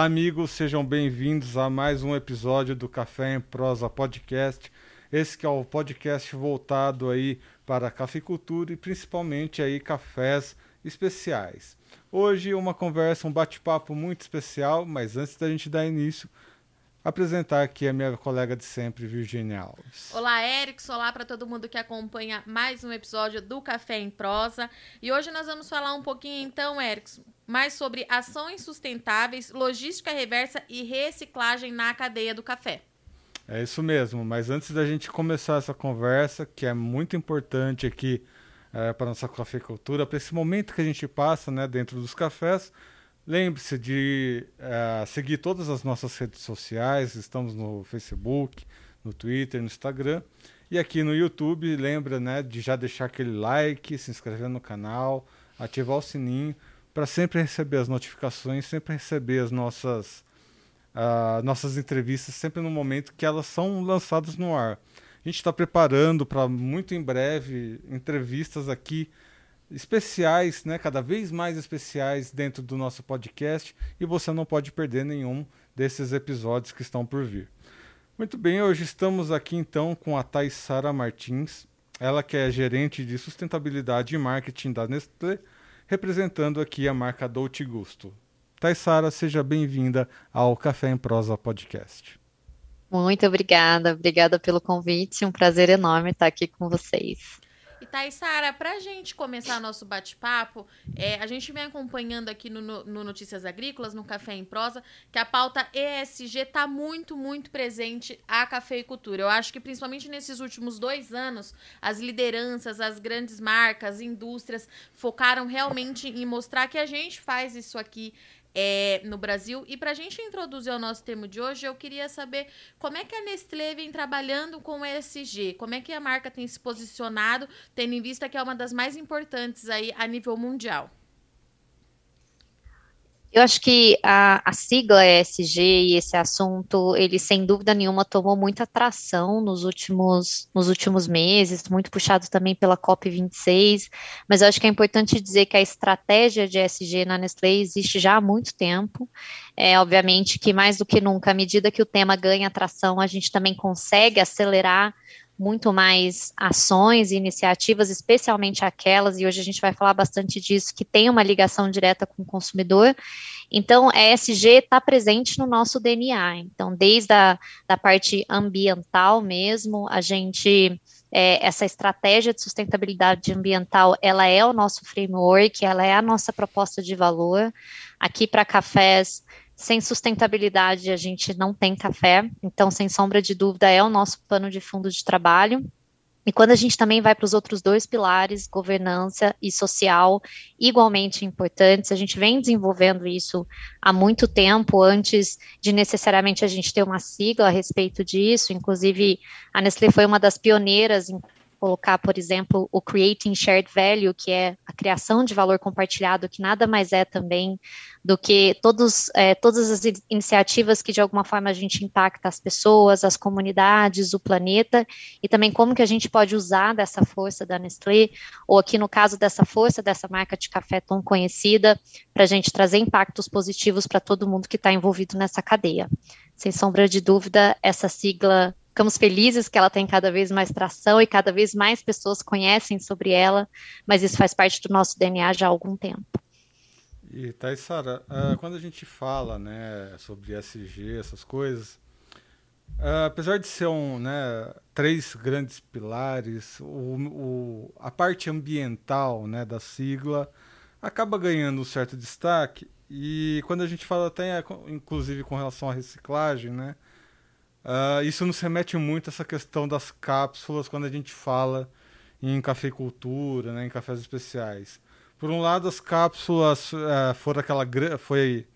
Olá, amigos, sejam bem-vindos a mais um episódio do Café em Prosa Podcast. Esse que é o podcast voltado aí para cafeicultura e principalmente aí cafés especiais. Hoje uma conversa, um bate-papo muito especial, mas antes da gente dar início, apresentar aqui a minha colega de sempre, Virginia Alves. Olá, Erickson. Olá para todo mundo que acompanha mais um episódio do Café em Prosa. E hoje nós vamos falar um pouquinho, então, Erickson, mais sobre ações sustentáveis, logística reversa e reciclagem na cadeia do café. É isso mesmo, mas antes da gente começar essa conversa, que é muito importante aqui é, para nossa cafeicultura, para esse momento que a gente passa né, dentro dos cafés, Lembre-se de uh, seguir todas as nossas redes sociais, estamos no Facebook, no Twitter, no Instagram. E aqui no YouTube, lembra né, de já deixar aquele like, se inscrever no canal, ativar o sininho, para sempre receber as notificações, sempre receber as nossas, uh, nossas entrevistas, sempre no momento que elas são lançadas no ar. A gente está preparando para muito em breve entrevistas aqui especiais, né, cada vez mais especiais dentro do nosso podcast e você não pode perder nenhum desses episódios que estão por vir. Muito bem, hoje estamos aqui então com a Thais Sara Martins, ela que é gerente de sustentabilidade e marketing da Nestlé, representando aqui a marca Dolce Gusto. Thais Sara, seja bem-vinda ao Café em Prosa Podcast. Muito obrigada, obrigada pelo convite, um prazer enorme estar aqui com vocês. E Thaisara, para a gente começar nosso bate-papo, é, a gente vem acompanhando aqui no, no, Notícias Agrícolas, no Café em Prosa, que a pauta ESG está muito, muito presente à cafeicultura. Eu acho que principalmente nesses últimos dois anos, as lideranças, as grandes marcas, indústrias focaram realmente em mostrar que a gente faz isso aqui é, no Brasil. E para a gente introduzir o nosso tema de hoje, eu queria saber como é que a Nestlé vem trabalhando com o ESG, como é que a marca tem se posicionado, tendo em vista que é uma das mais importantes aí a nível mundial. Eu acho que a, a, sigla ESG e esse assunto, ele sem dúvida nenhuma tomou muita atração nos últimos, nos últimos meses, muito puxado também pela COP26, mas eu acho que é importante dizer que a estratégia de ESG na Nestlé existe já há muito tempo. É, obviamente que mais do que nunca, à medida que o tema ganha atração, a gente também consegue acelerar muito mais ações e iniciativas, especialmente aquelas, e hoje a gente vai falar bastante disso, que tem uma ligação direta com o consumidor. Então, ESG está presente no nosso DNA. Então, desde a da parte ambiental mesmo, a gente é, essa estratégia de sustentabilidade ambiental, ela é o nosso framework, ela é a nossa proposta de valor. Aqui para cafés, sem sustentabilidade, a gente não tem café, então, sem sombra de dúvida, é o nosso pano de fundo de trabalho. E quando a gente também vai para os outros dois pilares, governança e social, igualmente importantes, a gente vem desenvolvendo isso há muito tempo, antes de necessariamente a gente ter uma sigla a respeito disso. Inclusive, a Nestlé foi uma das pioneiras em colocar, por exemplo, o Creating Shared Value, que é a criação de valor compartilhado, que nada mais é também do que todos, é, todas as iniciativas que de alguma forma a gente impacta as pessoas, as comunidades, o planeta, e também como que a gente pode usar dessa força da Nestlé, ou aqui no caso dessa força dessa marca de café tão conhecida, para a gente trazer impactos positivos para todo mundo que está envolvido nessa cadeia. Sem sombra de dúvida, essa sigla ficamos felizes que ela tem cada vez mais tração e cada vez mais pessoas conhecem sobre ela, mas isso faz parte do nosso DNA já há algum tempo. E Thaisara, uh, quando a gente fala né, sobre SG, essas coisas, uh, apesar de ser um, né, três grandes pilares, o, o, a parte ambiental né, da sigla acaba ganhando um certo destaque. E quando a gente fala até, inclusive com relação à reciclagem, né, Uh, isso nos remete muito a essa questão das cápsulas quando a gente fala em cafeicultura, né, em cafés especiais. Por um lado, as cápsulas uh, foram aquela foi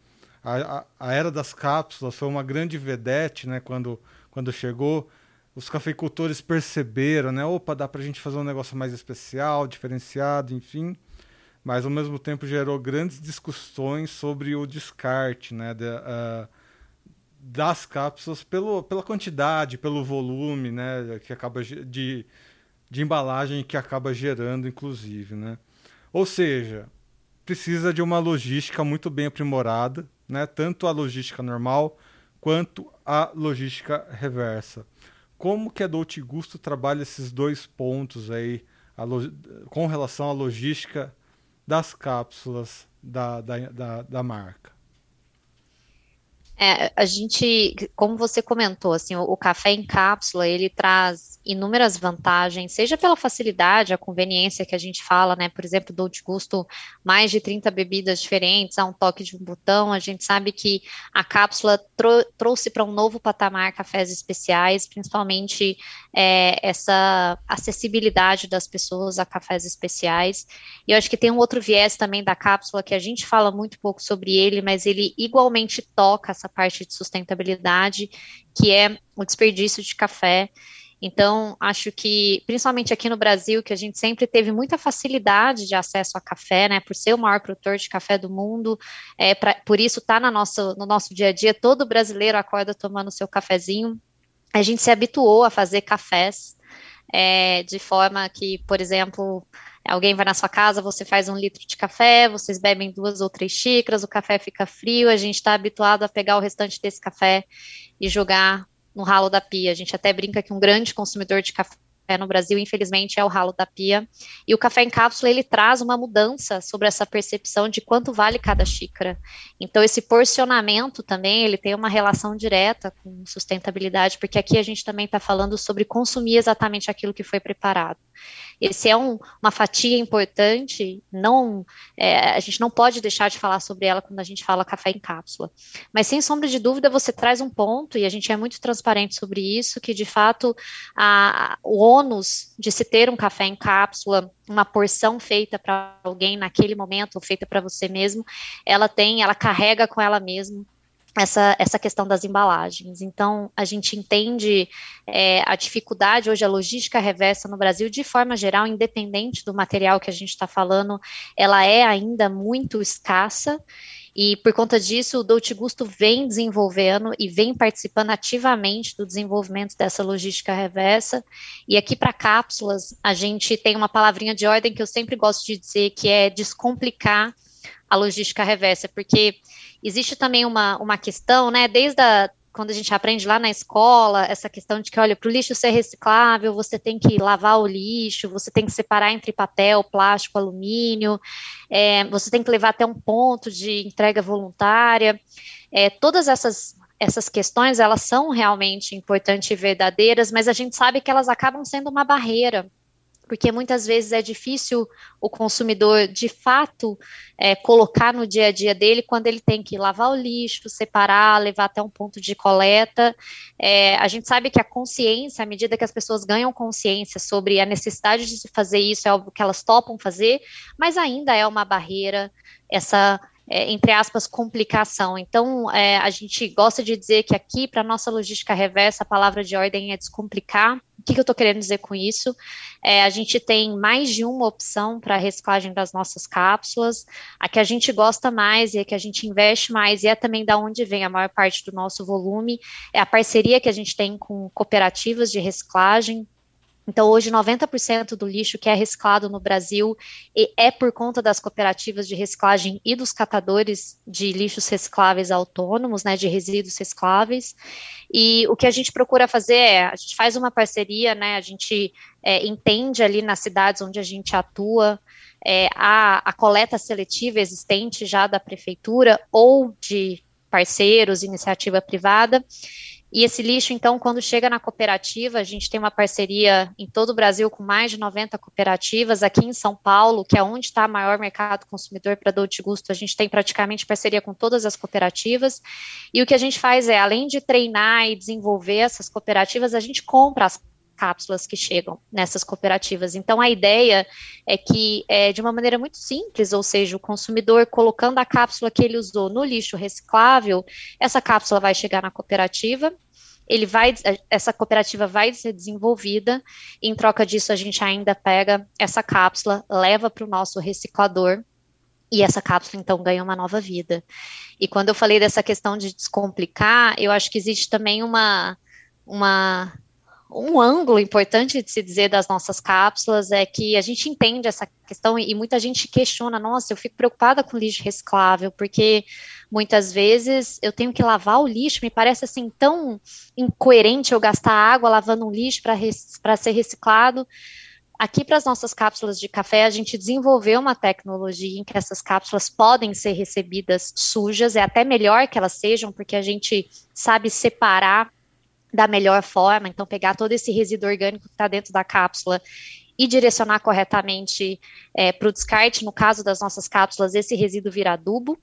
a, a, era das cápsulas foi uma grande vedete, né, quando quando chegou, os cafeicultores perceberam, né, opa, dá para a gente fazer um negócio mais especial, diferenciado, enfim. Mas ao mesmo tempo gerou grandes discussões sobre o descarte, né, de, uh, das cápsulas pelo, pela quantidade, pelo volume, né, que acaba de, de embalagem que acaba gerando, inclusive, né. Ou seja, precisa de uma logística muito bem aprimorada, né? tanto a logística normal quanto a logística reversa. Como que a Dolce Gusto trabalha esses dois pontos aí com relação à logística das cápsulas da, da, da, da marca? É, a gente, como você comentou, assim, o, o, café em cápsula, ele traz inúmeras vantagens, seja pela facilidade, a conveniência que a gente fala, né? Por exemplo, do Gusto, mais de 30 bebidas diferentes, a um toque de um botão. A gente sabe que a cápsula trou trouxe para um novo patamar cafés especiais, principalmente é, essa acessibilidade das pessoas a cafés especiais. E eu acho que tem um outro viés também da cápsula que a gente fala muito pouco sobre ele, mas ele igualmente toca essa parte de sustentabilidade, que é o desperdício de café. Então, acho que, principalmente aqui no Brasil, que a gente sempre teve muita facilidade de acesso a café, né, por ser o maior produtor de café do mundo, é, pra, por isso está no nosso, no nosso dia a dia, todo brasileiro acorda tomando seu cafezinho. A gente se habituou a fazer cafés é, de forma que, por exemplo, alguém vai na sua casa, você faz um litro de café, vocês bebem duas ou três xícaras, o café fica frio, a gente está habituado a pegar o restante desse café e jogar no ralo da pia. A gente até brinca que um grande consumidor de café no Brasil, infelizmente, é o ralo da pia. E o café em cápsula, ele traz uma mudança sobre essa percepção de quanto vale cada xícara. Então, esse porcionamento também, ele tem uma relação direta com sustentabilidade, porque aqui a gente também está falando sobre consumir exatamente aquilo que foi preparado. Esse é um, uma fatia importante, não, é, a gente não pode deixar de falar sobre ela quando a gente fala café em cápsula. Mas sem sombra de dúvida, você traz um ponto, e a gente é muito transparente sobre isso, que de fato a, o ônus de se ter um café em cápsula, uma porção feita para alguém naquele momento, ou feita para você mesmo, ela tem, ela carrega com ela mesma essa, essa questão das embalagens. Então, a gente entende é, a dificuldade hoje, a logística reversa no Brasil, de forma geral, independente do material que a gente está falando, ela é ainda muito escassa. E por conta disso, o Dolce Gusto vem desenvolvendo e vem participando ativamente do desenvolvimento dessa logística reversa. E aqui para cápsulas, a gente tem uma palavrinha de ordem que eu sempre gosto de dizer, que é descomplicar a logística reversa, porque existe também uma, uma questão, né, desde a, quando a gente aprende lá na escola, essa questão de que, olha, para o lixo ser reciclável, você tem que lavar o lixo, você tem que separar entre papel, plástico, alumínio, é, você tem que levar até um ponto de entrega voluntária. É, todas essas essas questões elas são realmente importantes e verdadeiras, mas a gente sabe que elas acabam sendo uma barreira porque muitas vezes é difícil o consumidor de fato é, colocar no dia a dia dele quando ele tem que lavar o lixo, separar, levar até um ponto de coleta. É, a gente sabe que a consciência, à medida que as pessoas ganham consciência sobre a necessidade de fazer isso, é algo que elas topam fazer, mas ainda é uma barreira essa é, entre aspas, complicação. Então, é, a gente gosta de dizer que aqui, para nossa logística reversa, a palavra de ordem é descomplicar. O que, que eu estou querendo dizer com isso? É, a gente tem mais de uma opção para a reciclagem das nossas cápsulas. A que a gente gosta mais e a que a gente investe mais, e é também da onde vem a maior parte do nosso volume, é a parceria que a gente tem com cooperativas de reciclagem, então, hoje, 90% do lixo que é reciclado no Brasil é por conta das cooperativas de reciclagem e dos catadores de lixos recicláveis autônomos, né, de resíduos recicláveis. E o que a gente procura fazer é, a gente faz uma parceria, né, a gente é, entende ali nas cidades onde a gente atua é, a, a coleta seletiva existente já da prefeitura ou de parceiros, iniciativa privada, e esse lixo, então, quando chega na cooperativa, a gente tem uma parceria em todo o Brasil com mais de 90 cooperativas. Aqui em São Paulo, que é onde está o maior mercado consumidor para Dolce Gusto, a gente tem praticamente parceria com todas as cooperativas. E o que a gente faz é, além de treinar e desenvolver essas cooperativas, a gente compra as cápsulas que chegam nessas cooperativas. Então, a ideia é que, é, de uma maneira muito simples, ou seja, o consumidor colocando a cápsula que ele usou no lixo reciclável, essa cápsula vai chegar na cooperativa ele vai, essa cooperativa vai ser desenvolvida, em troca disso a gente ainda pega essa cápsula, leva para o nosso reciclador, e essa cápsula então ganha uma nova vida. E quando eu falei dessa questão de descomplicar, eu acho que existe também uma, uma um ângulo importante de se dizer das nossas cápsulas é que a gente entende essa questão e muita gente questiona, nossa, eu fico preocupada com lixo reciclável, porque muitas vezes eu tenho que lavar o lixo, me parece assim tão incoerente eu gastar água lavando um lixo para ser reciclado. Aqui para as nossas cápsulas de café, a gente desenvolveu uma tecnologia em que essas cápsulas podem ser recebidas sujas, é até melhor que elas sejam, porque a gente sabe separar da melhor forma, então pegar todo esse resíduo orgânico que está dentro da cápsula e direcionar corretamente é, para o descarte, no caso das nossas cápsulas, esse resíduo vira adubo,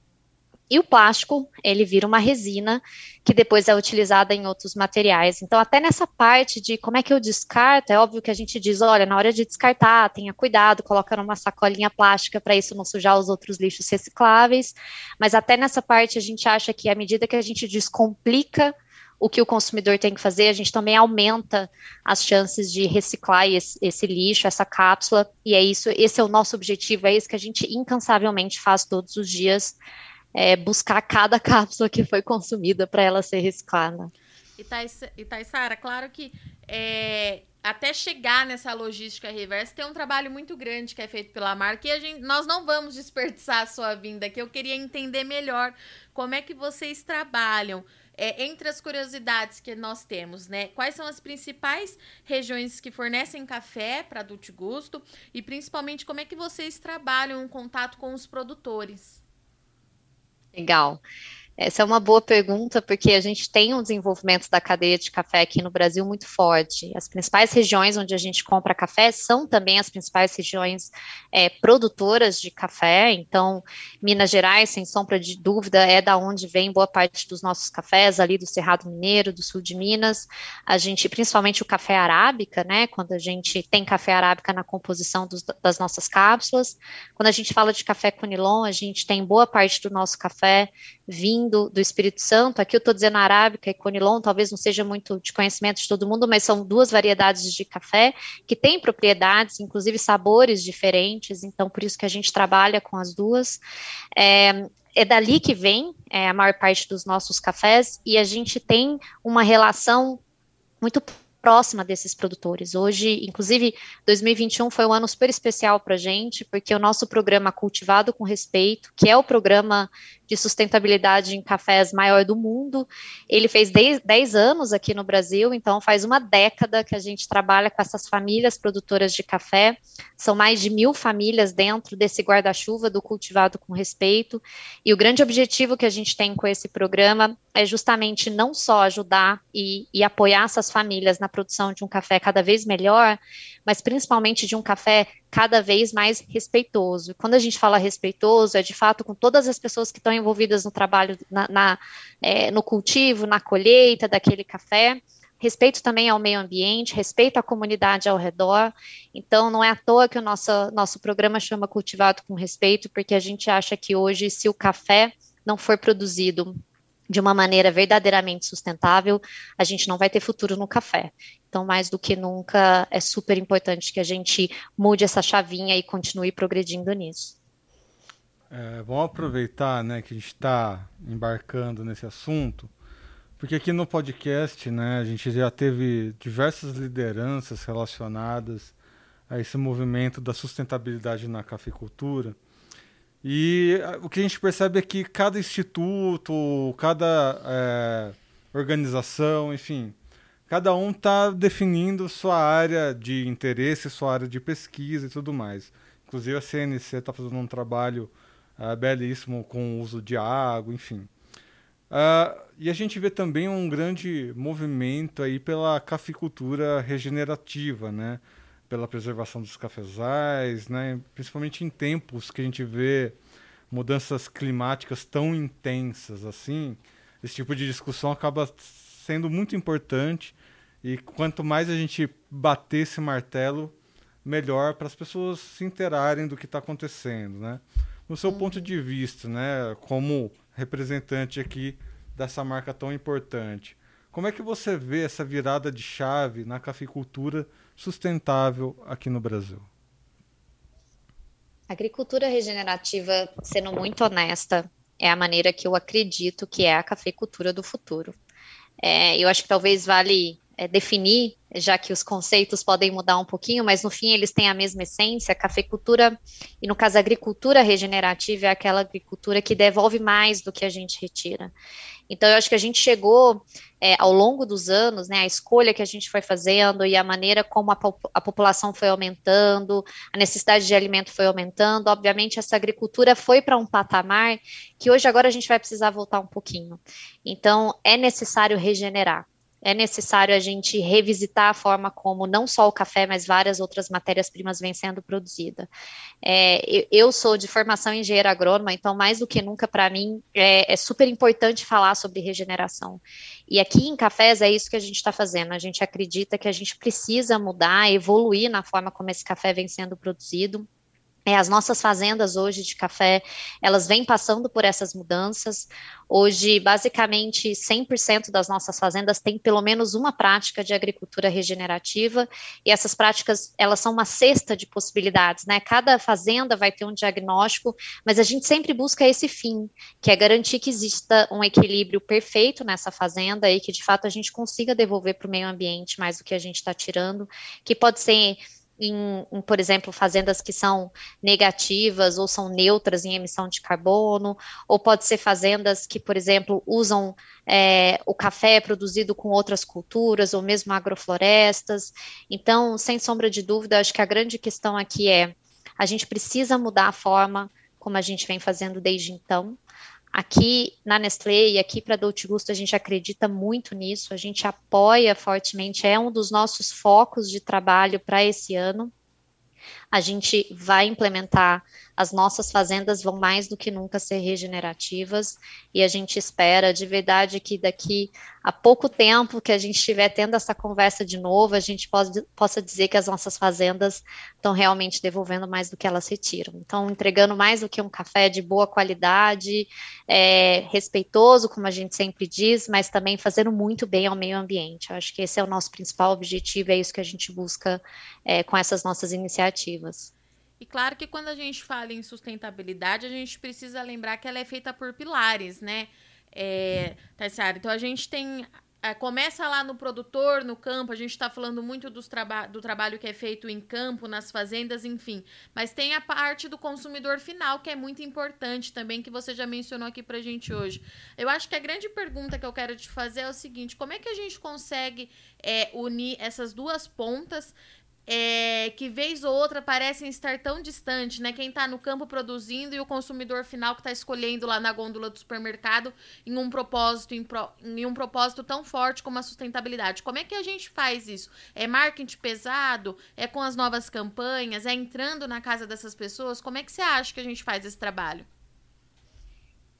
e o plástico, ele vira uma resina que depois é utilizada em outros materiais. Então, até nessa parte de como é que eu descarto, é óbvio que a gente diz, olha, na hora de descartar, tenha cuidado, coloca numa sacolinha plástica para isso não sujar os outros lixos recicláveis. Mas até nessa parte a gente acha que à medida que a gente descomplica o que o consumidor tem que fazer, a gente também aumenta as chances de reciclar esse, esse, lixo, essa cápsula, e é isso, esse é o nosso objetivo, é isso que a gente incansavelmente faz todos os dias, é buscar cada cápsula que foi consumida para ela ser reciclada. E Taissara, claro que é, até chegar nessa logística reversa tem um trabalho muito grande que é feito pela marca e gente, nós não vamos desperdiçar a sua vinda aqui. Eu queria entender melhor como é que vocês trabalham é, entre as curiosidades que nós temos, né? Quais são as principais regiões que fornecem café para adulto gusto e principalmente como é que vocês trabalham em contato com os produtores? Legal. Essa é uma boa pergunta, porque a gente tem um desenvolvimento da cadeia de café aqui no Brasil muito forte. As principais regiões onde a gente compra café são também as principais regiões é, produtoras de café. Então, Minas Gerais, sem sombra de dúvida, é da onde vem boa parte dos nossos cafés, ali do Cerrado Mineiro, do sul de Minas. A gente, principalmente o café arábica, né? Quando a gente tem café arábica na composição dos, das nossas cápsulas. Quando a gente fala de café conilon, a gente tem boa parte do nosso café vindo do Espírito Santo. Aqui eu estou dizendo arábica e conilon, talvez não seja muito de conhecimento de todo mundo, mas são duas variedades de café que têm propriedades, inclusive sabores diferentes, então por isso que a gente trabalha com as duas. É, é dali que vem é, a maior parte dos nossos cafés e a gente tem uma relação muito próxima desses produtores. Hoje, inclusive, 2021 foi um ano super especial para a gente, porque o nosso programa Cultivado com Respeito, que é o programa de sustentabilidade em cafés maior do mundo. Ele fez 10 anos aqui no Brasil, então faz uma década que a gente trabalha com essas famílias produtoras de café. São mais de mil famílias dentro desse guarda-chuva do cultivado com respeito. E o grande objetivo que a gente tem com esse programa é justamente não só ajudar e, e apoiar essas famílias na produção de um café cada vez melhor, mas principalmente de um café cada vez mais respeitoso. Quando a gente fala respeitoso, é de fato com todas as pessoas que estão envolvidas no trabalho, na, na é, no cultivo, na colheita daquele café. Respeito também ao meio ambiente, respeito à comunidade ao redor. Então, não é à toa que o nosso, nosso programa chama Cultivado com Respeito, porque a gente acha que hoje, se o café não for produzido de uma maneira verdadeiramente sustentável, a gente não vai ter futuro no café. Então, mais do que nunca, é super importante que a gente mude essa chavinha e continue progredindo nisso. É, vamos aproveitar né, que a gente está embarcando nesse assunto, porque aqui no podcast né, a gente já teve diversas lideranças relacionadas a esse movimento da sustentabilidade na cafeicultura. E o que a gente percebe é que cada instituto, cada é, organização, enfim, cada um está definindo sua área de interesse, sua área de pesquisa e tudo mais. Inclusive a CNC está fazendo um trabalho uh, belíssimo com o uso de água, enfim. Uh, e a gente vê também um grande movimento aí pela caficultura regenerativa, né? pela preservação dos cafezais, né? principalmente em tempos que a gente vê mudanças climáticas tão intensas assim, esse tipo de discussão acaba sendo muito importante e quanto mais a gente bater esse martelo, melhor para as pessoas se interarem do que está acontecendo, né? No seu ponto de vista, né, como representante aqui dessa marca tão importante, como é que você vê essa virada de chave na caficultura sustentável aqui no Brasil? Agricultura regenerativa, sendo muito honesta, é a maneira que eu acredito que é a cafeicultura do futuro. É, eu acho que talvez vale é, definir, já que os conceitos podem mudar um pouquinho, mas no fim eles têm a mesma essência. Cafeicultura, e no caso, agricultura regenerativa é aquela agricultura que devolve mais do que a gente retira. Então, eu acho que a gente chegou é, ao longo dos anos, né, a escolha que a gente foi fazendo e a maneira como a, a população foi aumentando, a necessidade de alimento foi aumentando. Obviamente, essa agricultura foi para um patamar que hoje, agora, a gente vai precisar voltar um pouquinho. Então, é necessário regenerar é necessário a gente revisitar a forma como não só o café, mas várias outras matérias-primas vêm sendo produzidas. É, eu sou de formação engenheira agrônoma, então mais do que nunca para mim é, é, super importante falar sobre regeneração. E aqui em Cafés é isso que a gente está fazendo. A gente acredita que a gente precisa mudar, evoluir na forma como esse café vem sendo produzido. É, as nossas fazendas hoje de café, elas vêm passando por essas mudanças. Hoje, basicamente, 100% das nossas fazendas têm pelo menos uma prática de agricultura regenerativa, e essas práticas, elas são uma cesta de possibilidades, né? Cada fazenda vai ter um diagnóstico, mas a gente sempre busca esse fim, que é garantir que exista um equilíbrio perfeito nessa fazenda e que, de fato, a gente consiga devolver para o meio ambiente mais do que a gente está tirando, que pode ser em, em, por exemplo, fazendas que são negativas ou são neutras em emissão de carbono, ou pode ser fazendas que, por exemplo, usam é, o café produzido com outras culturas, ou mesmo agroflorestas. Então, sem sombra de dúvida, acho que a grande questão aqui é a gente precisa mudar a forma como a gente vem fazendo desde então. Aqui na Nestlé e aqui para Dolce Gusto a gente acredita muito nisso, a gente apoia fortemente, é um dos nossos focos de trabalho para esse ano. A gente vai implementar as nossas fazendas vão mais do que nunca ser regenerativas e a gente espera de verdade que daqui a pouco tempo que a gente estiver tendo essa conversa de novo, a gente pode, possa dizer que as nossas fazendas estão realmente devolvendo mais do que elas retiram. Então, entregando mais do que um café de boa qualidade, é, respeitoso, como a gente sempre diz, mas também fazendo muito bem ao meio ambiente. Eu acho que esse é o nosso principal objetivo, é isso que a gente busca é, com essas nossas iniciativas. E claro que quando a gente fala em sustentabilidade, a gente precisa lembrar que ela é feita por pilares, né? É, tá Então a gente tem. É, começa lá no produtor, no campo, a gente está falando muito dos traba do trabalho que é feito em campo, nas fazendas, enfim. Mas tem a parte do consumidor final, que é muito importante também, que você já mencionou aqui pra gente hoje. Eu acho que a grande pergunta que eu quero te fazer é o seguinte: como é que a gente consegue é, unir essas duas pontas é, que vez ou outra parecem estar tão distantes, né? Quem está no campo produzindo e o consumidor final que está escolhendo lá na gôndola do supermercado em um propósito em, pro, em, um propósito tão forte como a sustentabilidade. Como é que a gente faz isso? É marketing pesado? É com as novas campanhas? É entrando na casa dessas pessoas? Como é que você acha que a gente faz esse trabalho?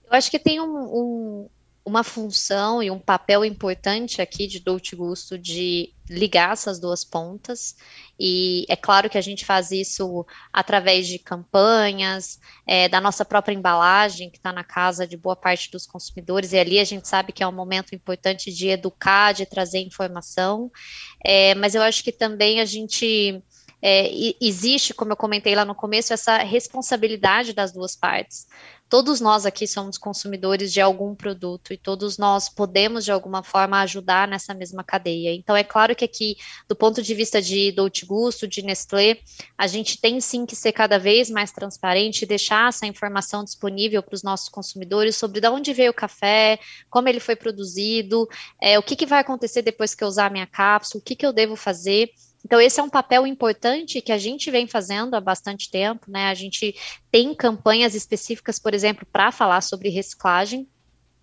Eu acho que tem um, um uma função e um papel importante aqui de Dolce Gusto de ligar essas duas pontas. E é claro que a gente faz isso através de campanhas, é, da nossa própria embalagem, que está na casa de boa parte dos consumidores, e ali a gente sabe que é um momento importante de educar, de trazer informação. É, mas eu acho que também a gente. É, existe, como eu comentei lá no começo, essa responsabilidade das duas partes todos nós aqui somos consumidores de algum produto e todos nós podemos, de alguma forma, ajudar nessa mesma cadeia. Então, é claro que aqui, do ponto de vista de Dolce Gusto, de Nestlé, a gente tem sim que ser cada vez mais transparente e deixar essa informação disponível para os nossos consumidores sobre de onde veio o café, como ele foi produzido, é, o que, que vai acontecer depois que eu usar a minha cápsula, o que, que eu devo fazer. Então, esse é um papel importante que a gente vem fazendo há bastante tempo, né? A gente tem campanhas específicas, por exemplo, para falar sobre reciclagem.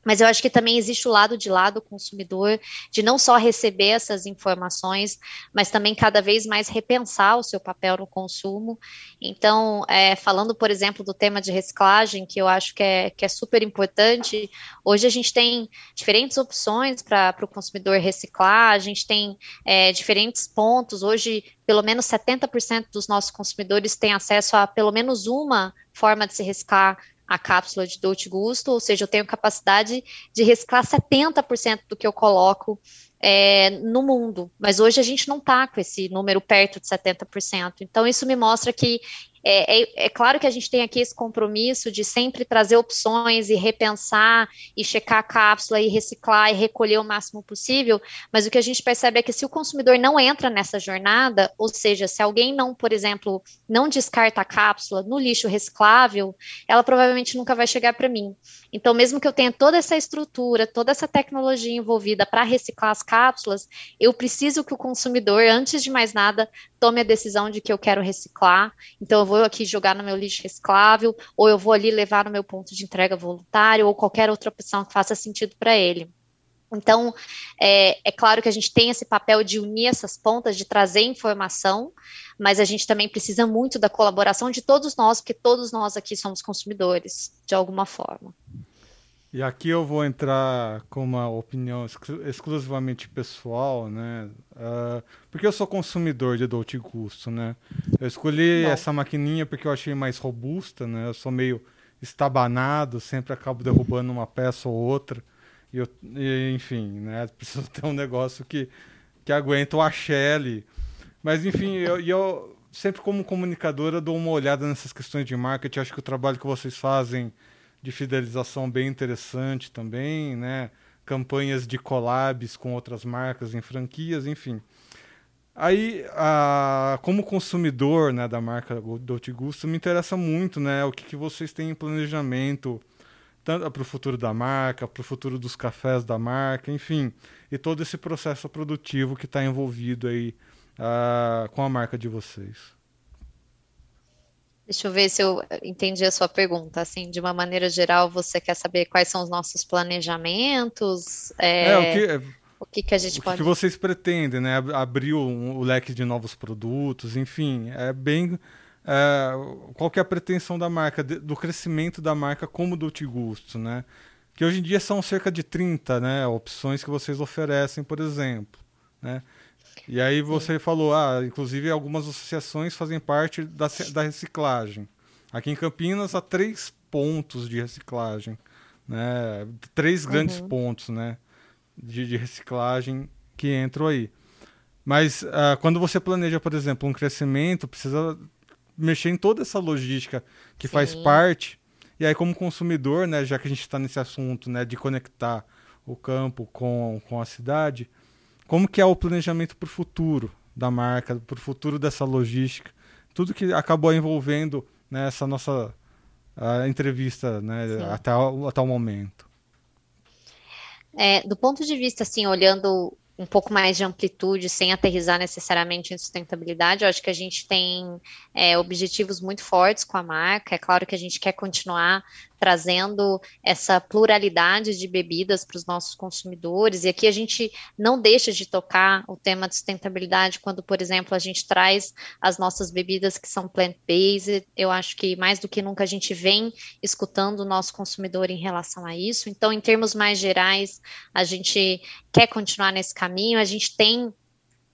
Mas eu acho que também existe o lado de lá do consumidor, de não só receber essas informações, mas também cada vez mais repensar o seu papel no consumo. Então, é, falando, por exemplo, do tema de reciclagem, que eu acho que é, que é super importante, hoje a gente tem diferentes opções para o consumidor reciclar, a gente tem é, diferentes pontos. Hoje, pelo menos 70% dos nossos consumidores têm acesso a pelo menos uma forma de se reciclar a cápsula de Dolce Gusto, ou seja, eu tenho capacidade de reciclar 70% do que eu coloco é, no mundo, mas hoje a gente não está com esse número perto de 70%. Então, isso me mostra que é, é, é, claro que a gente tem aqui esse compromisso de sempre trazer opções e repensar e checar a cápsula e reciclar e recolher o máximo possível, mas o que a gente percebe é que se o consumidor não entra nessa jornada, ou seja, se alguém não, por exemplo, não descarta a cápsula no lixo reciclável, ela provavelmente nunca vai chegar para mim. Então, mesmo que eu tenha toda essa estrutura, toda essa tecnologia envolvida para reciclar as cápsulas, eu preciso que o consumidor, antes de mais nada, tome a decisão de que eu quero reciclar. Então, eu vou aqui jogar no meu lixo reciclável, ou eu vou ali levar no meu ponto de entrega voluntário, ou qualquer outra opção que faça sentido para ele. Então, é, é, claro que a gente tem esse papel de unir essas pontas, de trazer informação, mas a gente também precisa muito da colaboração de todos nós, porque todos nós aqui somos consumidores, de alguma forma. E aqui eu vou entrar com uma opinião exclusivamente pessoal, né? Uh, porque eu sou consumidor de Dolce Gusto, né? Eu escolhi Bom. essa maquininha porque eu achei mais robusta, né? Eu sou meio estabanado, sempre acabo derrubando uma peça ou outra. E, eu, e enfim, né? Preciso ter um negócio que, que aguenta o axé ali. Mas enfim, eu, eu sempre como comunicadora dou uma olhada nessas questões de marketing. Acho que o trabalho que vocês fazem de fidelização bem interessante também, né? Campanhas de collabs com outras marcas em franquias, enfim. Aí, a, como consumidor né, da marca Dolce Gusto, me interessa muito né, o que, que vocês têm em planejamento tanto para o futuro da marca, para o futuro dos cafés da marca, enfim, e todo esse processo produtivo que está envolvido aí uh, com a marca de vocês. Deixa eu ver se eu entendi a sua pergunta. Assim, de uma maneira geral, você quer saber quais são os nossos planejamentos? É, é o que, o que, que a gente o pode. O que vocês pretendem, né? Abrir o, o, leque de novos produtos, enfim, é bem. É, qual que é a pretensão da marca, do crescimento da marca como do Gusto, né? Que hoje em dia são cerca de 30 né, opções que vocês oferecem, por exemplo. Né? E aí você Sim. falou, ah, inclusive algumas associações fazem parte da, da reciclagem. Aqui em Campinas há três pontos de reciclagem, né? Três grandes uhum. pontos, né? De, de, reciclagem que entram aí. Mas uh, quando você planeja, por exemplo, um crescimento, precisa mexer em toda essa logística que Sim. faz parte. E aí, como consumidor, né, já que a gente está nesse assunto né, de conectar o campo com, com a cidade, como que é o planejamento para o futuro da marca, para o futuro dessa logística, tudo que acabou envolvendo né, essa nossa entrevista né, até, o, até o momento. É, do ponto de vista, assim, olhando um pouco mais de amplitude, sem aterrizar necessariamente em sustentabilidade. Eu acho que a gente tem é, objetivos muito fortes com a marca. É claro que a gente quer continuar trazendo essa pluralidade de bebidas para os nossos consumidores. E aqui a gente não deixa de tocar o tema de sustentabilidade quando, por exemplo, a gente traz as nossas bebidas que são plant-based. Eu acho que mais do que nunca a gente vem escutando o nosso consumidor em relação a isso. Então, em termos mais gerais, a gente quer continuar nesse caminho. A gente tem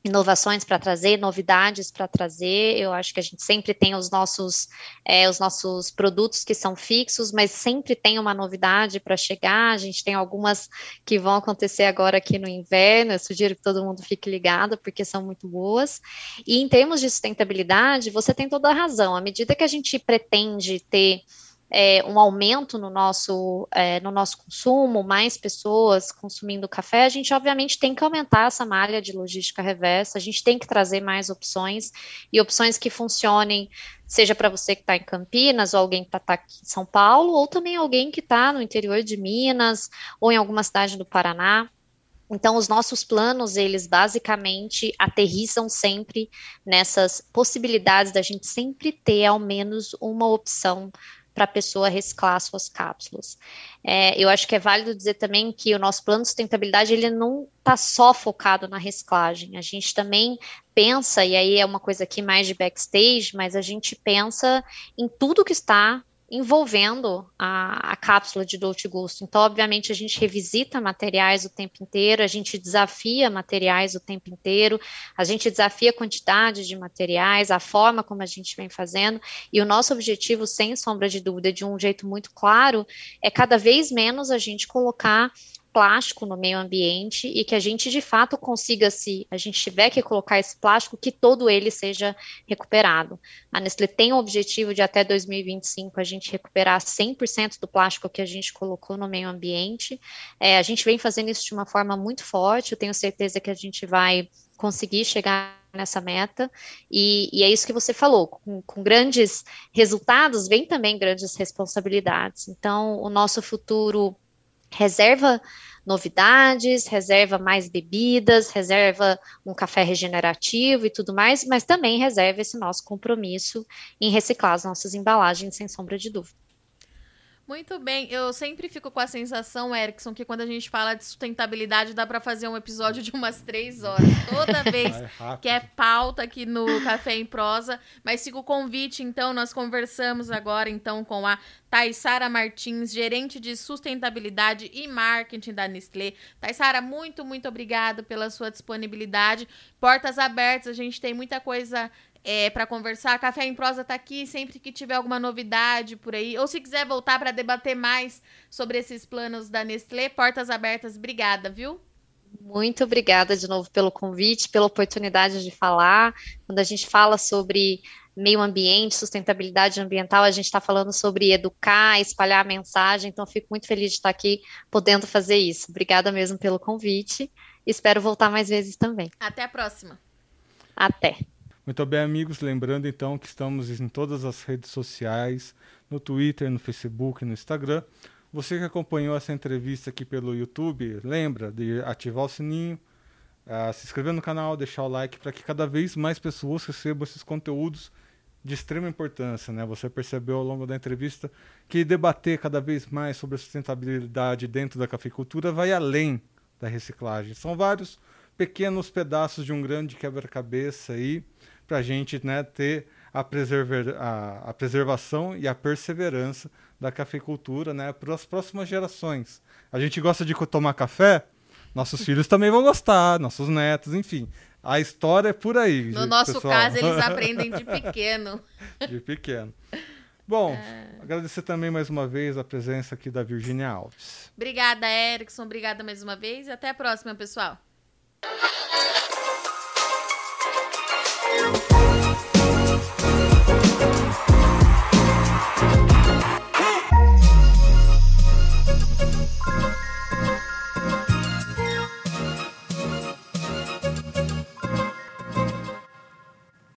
inovações para trazer, novidades para trazer. Eu acho que a gente sempre tem os nossos, é, os nossos produtos que são fixos, mas sempre tem uma novidade para chegar. A gente tem algumas que vão acontecer agora aqui no inverno. Eu sugiro que todo mundo fique ligado, porque são muito boas. E em termos de sustentabilidade, você tem toda a razão. À medida que a gente pretende ter é, um aumento no nosso, é, no nosso consumo, mais pessoas consumindo café, a gente obviamente tem que aumentar essa malha de logística reversa, a gente tem que trazer mais opções e opções que funcionem, seja para você que está em Campinas, ou alguém que está aqui em São Paulo, ou também alguém que está no interior de Minas, ou em alguma cidade do Paraná. Então, os nossos planos, eles basicamente aterrissam sempre nessas possibilidades da gente sempre ter ao menos uma opção para a pessoa reciclar suas cápsulas. É, eu acho que é válido dizer também que o nosso plano de sustentabilidade ele não está só focado na reciclagem. A gente também pensa, e aí é uma coisa aqui mais de backstage, mas a gente pensa em tudo que está envolvendo a, a, cápsula de Dolce Gusto. Então, obviamente, a gente revisita materiais o tempo inteiro, a gente desafia materiais o tempo inteiro, a gente desafia a quantidade de materiais, a forma como a gente vem fazendo, e o nosso objetivo, sem sombra de dúvida, de um jeito muito claro, é cada vez menos a gente colocar plástico no meio ambiente e que a gente de fato consiga, se a gente tiver que colocar esse plástico, que todo ele seja recuperado. A Nestlé tem o objetivo de até 2025 a gente recuperar 100% do plástico que a gente colocou no meio ambiente. É, a gente vem fazendo isso de uma forma muito forte, eu tenho certeza que a gente vai conseguir chegar nessa meta, e, e, é isso que você falou, com, com, grandes resultados vem também grandes responsabilidades. Então, o nosso futuro reserva novidades, reserva mais bebidas, reserva um café regenerativo e tudo mais, mas também reserva esse nosso compromisso em reciclar as nossas embalagens, sem sombra de dúvida. Muito bem, eu sempre fico com a sensação, Erickson, que quando a gente fala de sustentabilidade dá para fazer um episódio de umas três horas. Toda vez que é pauta aqui no Café em Prosa. Mas fica o convite, então, nós conversamos agora então com a Taissara Martins, gerente de sustentabilidade e marketing da Nestlé. Taissara, muito, muito obrigado pela sua disponibilidade. Portas abertas, a gente tem muita coisa é, para conversar. Café em Prosa tá aqui sempre que tiver alguma novidade por aí. Ou se quiser voltar para debater mais sobre esses planos da Nestlé, portas abertas. Obrigada, viu? Muito obrigada de novo pelo convite, pela oportunidade de falar. Quando a gente fala sobre meio ambiente, sustentabilidade ambiental, a gente está falando sobre educar, espalhar a mensagem, então fico muito feliz de estar aqui podendo fazer isso. Obrigada mesmo pelo convite. Espero voltar mais vezes também. Até a próxima. Até. Muito bem, amigos. Lembrando então que estamos em todas as redes sociais, no Twitter, no Facebook, no Instagram. Você que acompanhou essa entrevista aqui pelo YouTube, lembra de ativar o sininho, uh, se inscrever no canal, deixar o like para que cada vez mais pessoas recebam esses conteúdos de extrema importância. Né? Você percebeu ao longo da entrevista que debater cada vez mais sobre a sustentabilidade dentro da cafeicultura vai além da reciclagem. São vários pequenos pedaços de um grande quebra-cabeça aí para a gente né, ter a, preserver, a, a, preservação e a perseverança da cafeicultura né, para as próximas gerações. A gente gosta de tomar café, nossos filhos também vão gostar, nossos netos, enfim. A história é por aí. No nosso pessoal. caso, eles aprendem de pequeno. de pequeno. Bom, é... agradecer também mais uma vez a presença aqui da Virginia Alves. Obrigada, Erickson. Obrigada mais uma vez e até a próxima, pessoal.